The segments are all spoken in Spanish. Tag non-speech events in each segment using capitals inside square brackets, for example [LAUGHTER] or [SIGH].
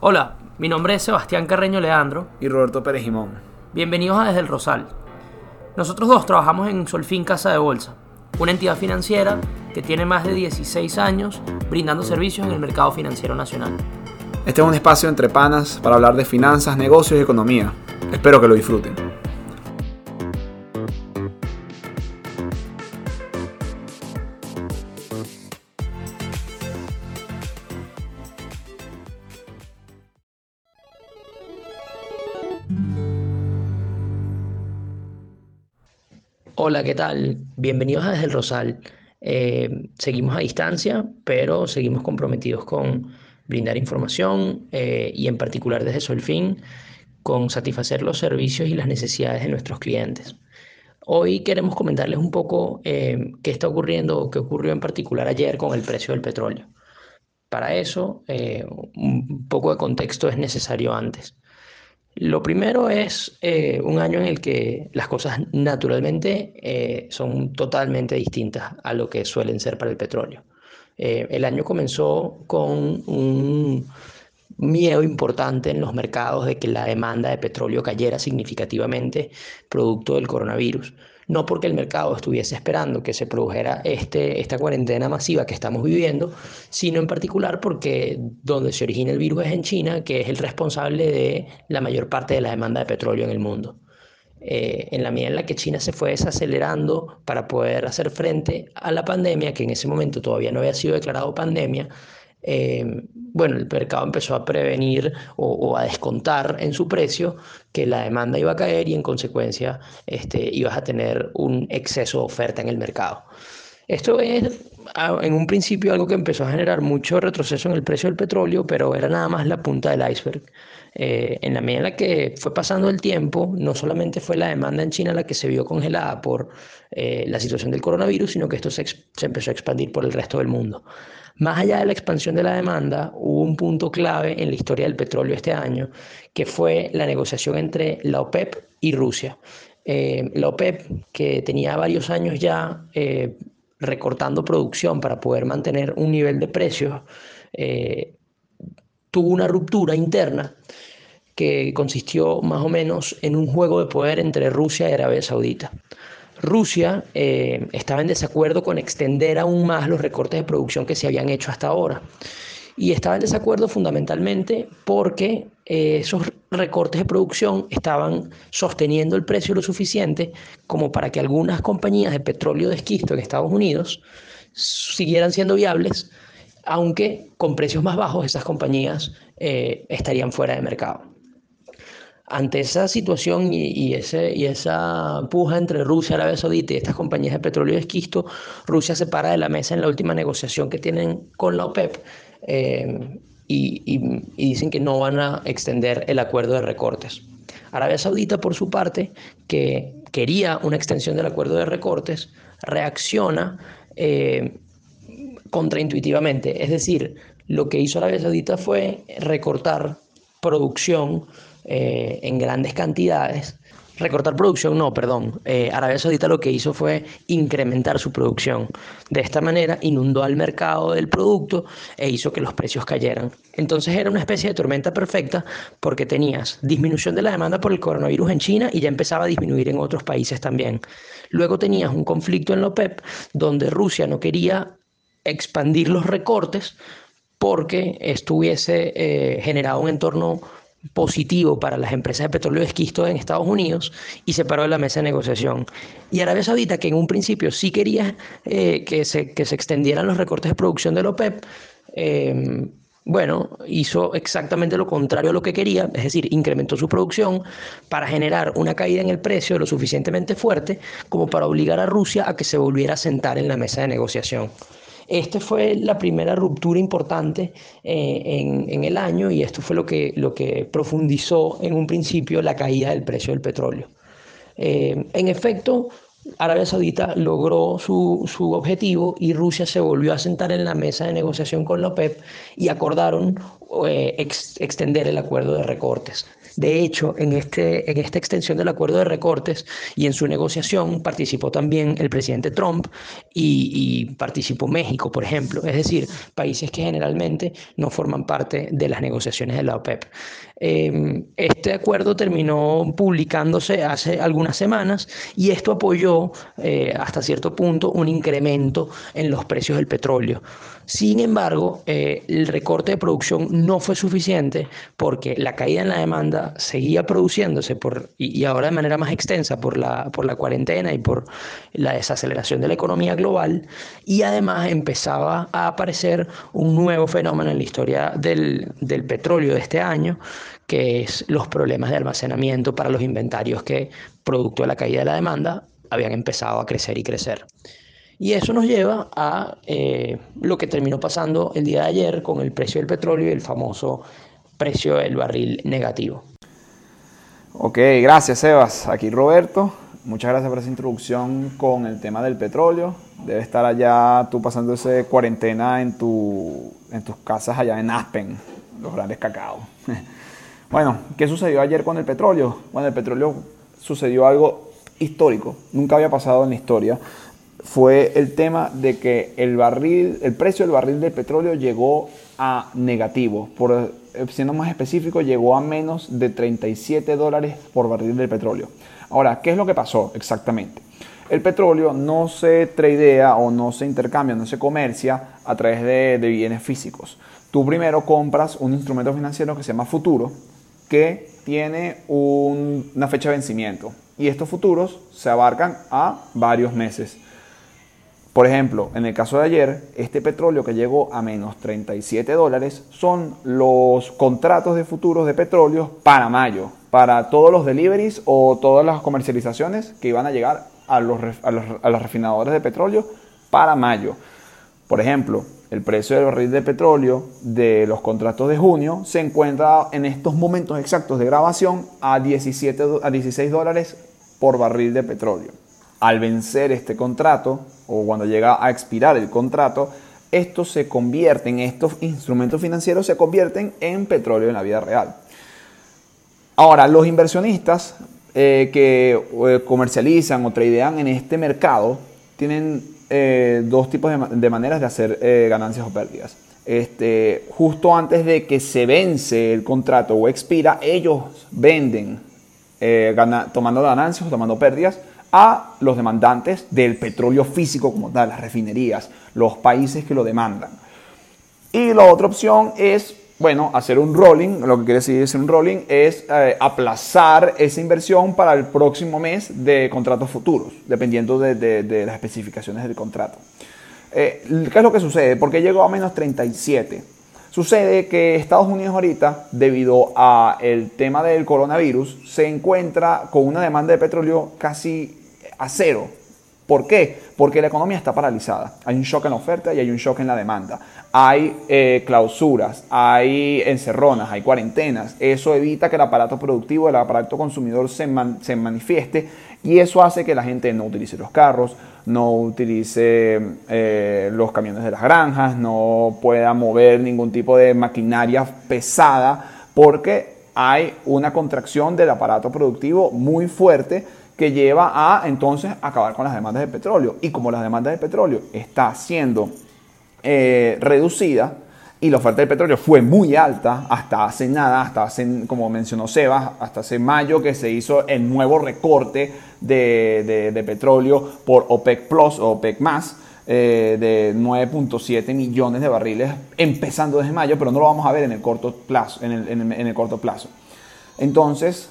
Hola, mi nombre es Sebastián Carreño Leandro. Y Roberto Pérez Jimón. Bienvenidos a Desde el Rosal. Nosotros dos trabajamos en Solfín Casa de Bolsa, una entidad financiera que tiene más de 16 años brindando servicios en el mercado financiero nacional. Este es un espacio entre panas para hablar de finanzas, negocios y economía. Espero que lo disfruten. Hola, ¿qué tal? Bienvenidos a Desde el Rosal. Eh, seguimos a distancia, pero seguimos comprometidos con brindar información eh, y en particular desde Solfin con satisfacer los servicios y las necesidades de nuestros clientes. Hoy queremos comentarles un poco eh, qué está ocurriendo o qué ocurrió en particular ayer con el precio del petróleo. Para eso, un poco de contexto es necesario antes. Lo primero es eh, un año en el que las cosas naturalmente eh, son totalmente distintas a lo que suelen ser para el petróleo. Eh, el año comenzó con un miedo importante en los mercados de que la demanda de petróleo cayera significativamente producto del coronavirus no porque el mercado estuviese esperando que se produjera este, esta cuarentena masiva que estamos viviendo, sino en particular porque donde se origina el virus es en China, que es el responsable de la mayor parte de la demanda de petróleo en el mundo. Eh, en la medida en la que China se fue desacelerando para poder hacer frente a la pandemia, que en ese momento todavía no había sido declarado pandemia, eh, bueno, el mercado empezó a prevenir o, a descontar en su precio que la demanda iba a caer y en consecuencia este, ibas a tener un exceso de oferta en el mercado. Esto es en un principio algo que empezó a generar mucho retroceso en el precio del petróleo, pero era nada más la punta del iceberg. Eh, en la medida en la que fue pasando el tiempo, no solamente fue la demanda en China la que se vio congelada por eh, la situación del coronavirus, sino que esto se, empezó a expandir por el resto del mundo. Más allá de la expansión de la demanda, hubo un punto clave en la historia del petróleo este año, que fue la negociación entre la OPEP y Rusia. Eh, la OPEP, que tenía varios años ya recortando producción para poder mantener un nivel de precios, eh, tuvo una ruptura interna que consistió más o menos en un juego de poder entre Rusia y Arabia Saudita. Rusia eh, estaba en desacuerdo con extender aún más los recortes de producción que se habían hecho hasta ahora. Y estaba en desacuerdo fundamentalmente porque eh, esos recortes de producción estaban sosteniendo el precio lo suficiente como para que algunas compañías de petróleo de esquisto en Estados Unidos siguieran siendo viables, aunque con precios más bajos esas compañías eh, estarían fuera de mercado. Ante esa situación y, esa puja entre Rusia, Arabia Saudita y estas compañías de petróleo y esquisto, Rusia se para de la mesa en la última negociación que tienen con la OPEP eh, y, dicen que no van a extender el acuerdo de recortes. Arabia Saudita, por su parte, que quería una extensión del acuerdo de recortes, reacciona eh, contraintuitivamente. Es decir, lo que hizo Arabia Saudita fue recortar producción eh, en grandes cantidades. Recortar producción, no, perdón. Eh, Arabia Saudita lo que hizo fue incrementar su producción. De esta manera inundó al mercado del producto e hizo que los precios cayeran. Entonces era una especie de tormenta perfecta porque tenías disminución de la demanda por el coronavirus en China y ya empezaba a disminuir en otros países también. Luego tenías un conflicto en la OPEP donde Rusia no quería expandir los recortes porque estuviese eh, generado un entorno positivo para las empresas de petróleo esquisto en Estados Unidos y se paró de la mesa de negociación. Y Arabia Saudita, que en un principio sí quería eh, que, se, que se extendieran los recortes de producción de la OPEP, em, bueno, hizo exactamente lo contrario a lo que quería, es decir, incrementó su producción para generar una caída en el precio lo suficientemente fuerte como para obligar a Rusia a que se volviera a sentar en la mesa de negociación. Esta fue la primera ruptura importante eh, en, el año y esto fue lo que, profundizó en un principio la caída del precio del petróleo. Eh, en efecto, Arabia Saudita logró su, objetivo y Rusia se volvió a sentar en la mesa de negociación con la OPEP y acordaron eh, extender el acuerdo de recortes. De hecho, en, este, en esta extensión del acuerdo de recortes y en su negociación participó también el presidente Trump y, participó México, por ejemplo. Es decir, países que generalmente no forman parte de las negociaciones de la OPEP. Em, este acuerdo terminó publicándose hace algunas semanas y esto apoyó eh, hasta cierto punto un incremento en los precios del petróleo. Sin embargo, eh, el recorte de producción no fue suficiente porque la caída en la demanda seguía produciéndose por, y, ahora de manera más extensa por la, por la cuarentena y por la desaceleración de la economía global y además empezaba a aparecer un nuevo fenómeno en la historia del, del petróleo de este año que es los problemas de almacenamiento para los inventarios que, producto de la caída de la demanda, habían empezado a crecer y crecer. Y eso nos lleva a eh, lo que terminó pasando el día de ayer con el precio del petróleo y el famoso precio del barril negativo. Ok, gracias Sebas. Aquí Roberto. Muchas gracias por esa introducción con el tema del petróleo. Debe estar allá tú pasando esa cuarentena en, tu, en tus casas allá en Aspen, los grandes cacao. [LAUGHS] bueno, ¿qué sucedió ayer con el petróleo? Bueno, el petróleo sucedió algo histórico. Nunca había pasado en la historia fue el tema de que el barril, el precio del barril de petróleo llegó a negativo. Por, siendo más específico, llegó a menos de 37 dólares por barril de petróleo. Ahora, ¿qué es lo que pasó exactamente? El petróleo no se tradea o no se intercambia, no se comercia a través de, bienes físicos. Tú primero compras un instrumento financiero que se llama futuro, que tiene una fecha de vencimiento. Y estos futuros se abarcan a varios meses. Por ejemplo, en el caso de ayer, este petróleo que llegó a menos 37 dólares son los contratos de futuros de petróleo para mayo, para todos los deliveries o todas las comercializaciones que iban a llegar a los, a refinadores de petróleo para mayo. Por ejemplo, el precio del barril de petróleo de los contratos de junio se encuentra en estos momentos exactos de grabación a, 17, a 16 dólares por barril de petróleo al vencer este contrato o cuando llega a expirar el contrato, estos se convierten, estos instrumentos financieros se convierten en petróleo en la vida real. Ahora, los inversionistas eh, que eh, comercializan o tradean en este mercado tienen eh, dos tipos de, maneras de hacer ganancias o pérdidas. Este, justo antes de que se vence el contrato o expira, ellos venden tomando ganancias o tomando pérdidas a los demandantes del petróleo físico como tal, las refinerías, los países que lo demandan. Y la otra opción es, bueno, hacer un rolling, lo que quiere decir hacer un rolling es eh, aplazar esa inversión para el próximo mes de contratos futuros, dependiendo de, las especificaciones del contrato. Eh, ¿Qué es lo que sucede? ¿Por qué llegó a menos 37? Sucede que Estados Unidos ahorita, debido al tema del coronavirus, se encuentra con una demanda de petróleo casi a cero. ¿Por qué? Porque la economía está paralizada. Hay un shock en la oferta y hay un shock en la demanda. Hay eh, clausuras, hay encerronas, hay cuarentenas. Eso evita que el aparato productivo, el aparato consumidor se, se manifieste y eso hace que la gente no utilice los carros, no utilice eh, los camiones de las granjas, no pueda mover ningún tipo de maquinaria pesada porque hay una contracción del aparato productivo muy fuerte que lleva a entonces acabar con las demandas de petróleo. Y como las demandas de petróleo está siendo eh, reducida y la oferta de petróleo fue muy alta hasta hace nada, hasta hace, como mencionó Sebas, hasta hace mayo que se hizo el nuevo recorte de, petróleo por OPEC Plus o OPEC más. Eh, de 9.7 millones de barriles empezando desde mayo, pero no lo vamos a ver en el corto plazo. En el, en el corto plazo. Entonces,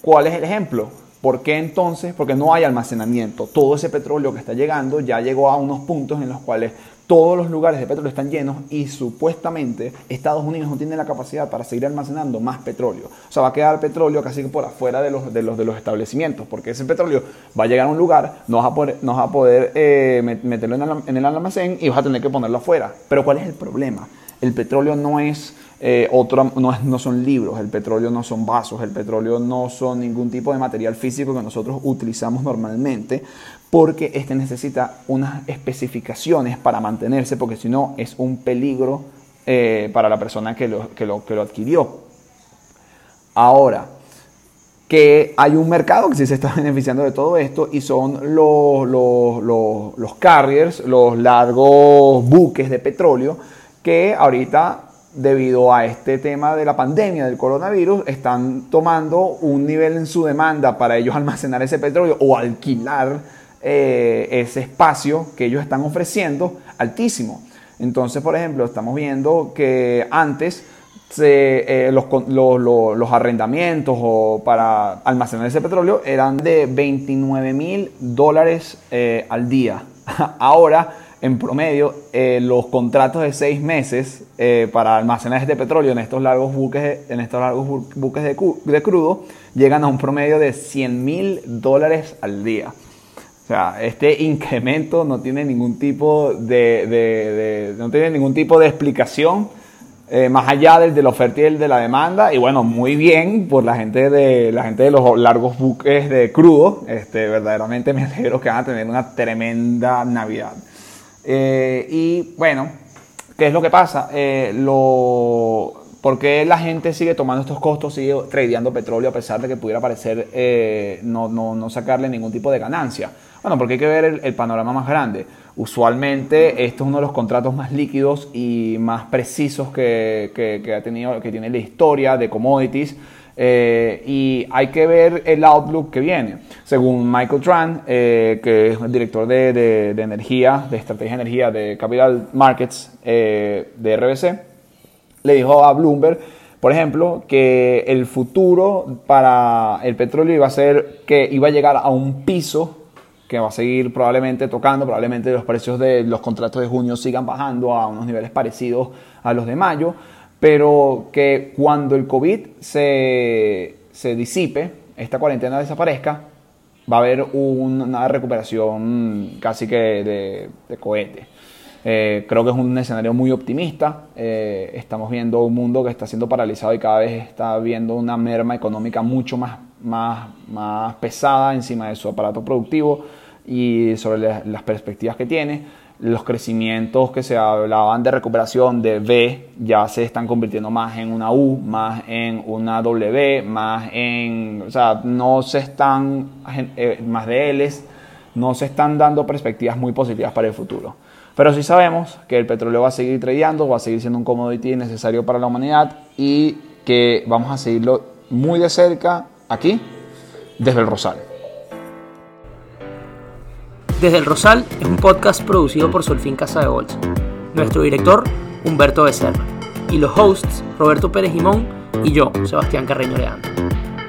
¿cuál es el ejemplo? ¿Por qué entonces? Porque no hay almacenamiento. Todo ese petróleo que está llegando ya llegó a unos puntos en los cuales todos los lugares de petróleo están llenos y supuestamente Estados Unidos no tiene la capacidad para seguir almacenando más petróleo. O sea, va a quedar petróleo casi por afuera de los, de los, de los establecimientos, porque ese petróleo va a llegar a un lugar, no vas a poder, no a poder eh, meterlo en el almacén y vas a tener que ponerlo afuera. Pero ¿cuál es el problema? El petróleo no es eh, otro, no, son libros, el petróleo no son vasos, el petróleo no son ningún tipo de material físico que nosotros utilizamos normalmente, porque este necesita unas especificaciones para mantenerse, porque si no es un peligro eh, para la persona que lo, que lo, que lo adquirió. Ahora, que hay un mercado que sí se está [LAUGHS] beneficiando de todo esto y son los, los, los, carriers, los largos buques de petróleo que ahorita debido a este tema de la pandemia del coronavirus están tomando un nivel en su demanda para ellos almacenar ese petróleo o alquilar eh, ese espacio que ellos están ofreciendo altísimo. Entonces, por ejemplo, estamos viendo que antes eh, los, los, arrendamientos o para almacenar ese petróleo eran de 29 mil dólares eh, al día. [LAUGHS] Ahora, en promedio, eh, los contratos de seis meses para almacenar este petróleo en estos largos buques, en estos largos buques de, crudo llegan a un promedio de 100 mil dólares al día. O sea, este incremento no tiene ningún tipo de no tiene ningún tipo de explicación eh, más allá del de la oferta y el de la demanda. Y bueno, muy bien por la gente de, la gente de los largos buques de crudo. Este, verdaderamente me alegro que van a tener una tremenda Navidad. Eh, y bueno, ¿qué es lo que pasa? Eh, lo, ¿Por qué la gente sigue tomando estos costos, sigue tradeando petróleo a pesar de que pudiera parecer no, no, no, sacarle ningún tipo de ganancia? Bueno, porque hay que ver el, panorama más grande. Usualmente esto es uno de los contratos más líquidos y más precisos que, ha tenido, que tiene la historia de commodities. Eh, y hay que ver el outlook que viene. Según Michael Tran, eh, que es el director de, energía, de estrategia de energía de Capital Markets eh, de RBC, le dijo a Bloomberg, por ejemplo, que el futuro para el petróleo iba a ser que iba a llegar a un piso que va a seguir probablemente tocando, probablemente los precios de los contratos de junio sigan bajando a unos niveles parecidos a los de mayo, pero que cuando el COVID se, se disipe, esta cuarentena desaparezca, va a haber una recuperación casi que de, cohete. Eh, creo que es un escenario muy optimista. Eh, estamos viendo un mundo que está siendo paralizado y cada vez está viendo una merma económica mucho más más, más pesada encima de su aparato productivo y sobre las perspectivas que tiene. Los crecimientos que se hablaban de recuperación de V ya se están convirtiendo más en una U, más en una W, más en, o sea, no se están, eh, más de L's, no se están dando perspectivas muy positivas para el futuro. Pero sí sabemos que el petróleo va a seguir tradeando, va a seguir siendo un commodity necesario para la humanidad y que vamos a seguirlo muy de cerca aquí, desde el Rosal. Desde el Rosal es un podcast producido por Solfín Casa de Bolsa. Nuestro director, Humberto Becerra. Y los hosts, Roberto Pérez Jimón y yo, Sebastián Carreño Leandro.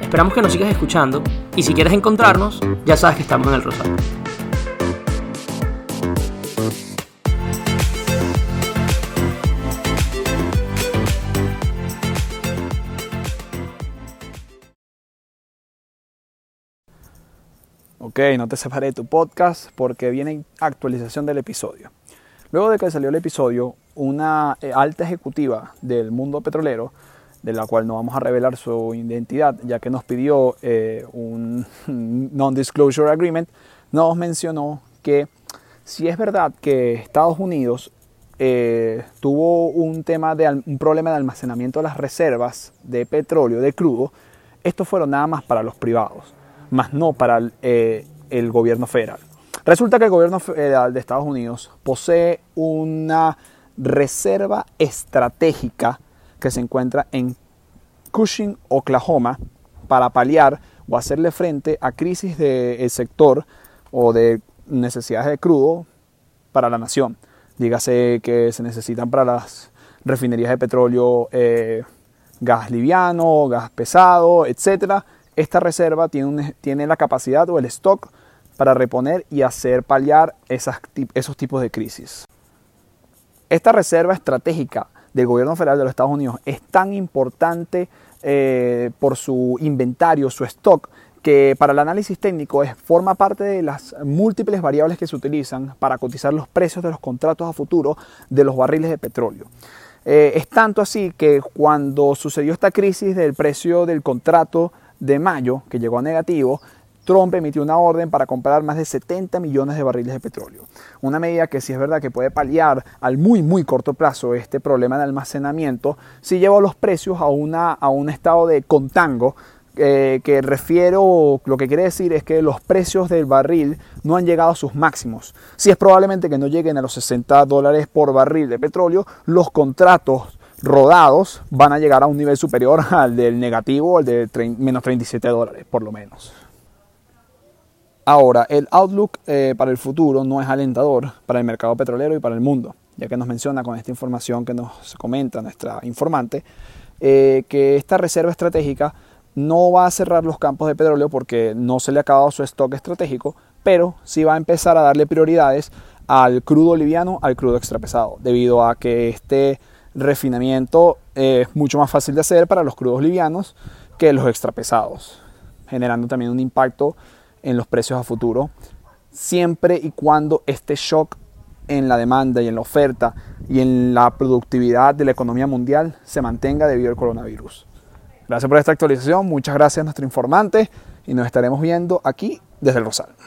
Esperamos que nos sigas escuchando y si quieres encontrarnos, ya sabes que estamos en el Rosal. Ok, no te separé de tu podcast porque viene actualización del episodio. Luego de que salió el episodio, una eh, alta ejecutiva del mundo petrolero, de la cual no vamos a revelar su identidad, ya que nos pidió eh, un [LAUGHS] non-disclosure agreement, nos mencionó que si es verdad que Estados Unidos eh, tuvo un, tema de, un problema de almacenamiento de las reservas de petróleo, de crudo, esto fueron nada más para los privados más no para eh, el, gobierno federal. Resulta que el gobierno federal de Estados Unidos posee una reserva estratégica que se encuentra en Cushing, Oklahoma, para paliar o hacerle frente a crisis del sector o de necesidades de crudo para la nación. Dígase que se necesitan para las refinerías de petróleo eh, gas liviano, gas pesado, etcétera, esta reserva tiene, la capacidad o el stock para reponer y hacer paliar esos tipos de crisis. Esta reserva estratégica del gobierno federal de los Estados Unidos es tan importante eh, por su inventario, su stock, que para el análisis técnico es, forma parte de las múltiples variables que se utilizan para cotizar los precios de los contratos a futuro de los barriles de petróleo. Eh, es tanto así que cuando sucedió esta crisis del precio del contrato de mayo, que llegó a negativo, Trump emitió una orden para comprar más de 70 millones de barriles de petróleo. Una medida que sí es verdad que puede paliar al muy muy corto plazo este problema de almacenamiento, si lleva los precios a, una, a un estado de contango eh, que refiero, lo que quiere decir es que los precios del barril no han llegado a sus máximos. Si es probablemente que no lleguen a los 60 dólares por barril de petróleo, los contratos rodados van a llegar a un nivel superior [LAUGHS] al del negativo, al de menos 37 dólares, por lo menos. Ahora, el outlook eh, para el futuro no es alentador para el mercado petrolero y para el mundo, ya que nos menciona con esta información que nos comenta nuestra informante, eh, que esta reserva estratégica no va a cerrar los campos de petróleo porque no se le ha acabado su stock estratégico, pero sí va a empezar a darle prioridades al crudo liviano, al crudo extrapesado, debido a que este refinamiento es mucho más fácil de hacer para los crudos livianos que los extrapesados, generando también un impacto en los precios a futuro, siempre y cuando este shock en la demanda y en la oferta y en la productividad de la economía mundial se mantenga debido al coronavirus. Gracias por esta actualización, muchas gracias a nuestro informante y nos estaremos viendo aquí desde el Rosal.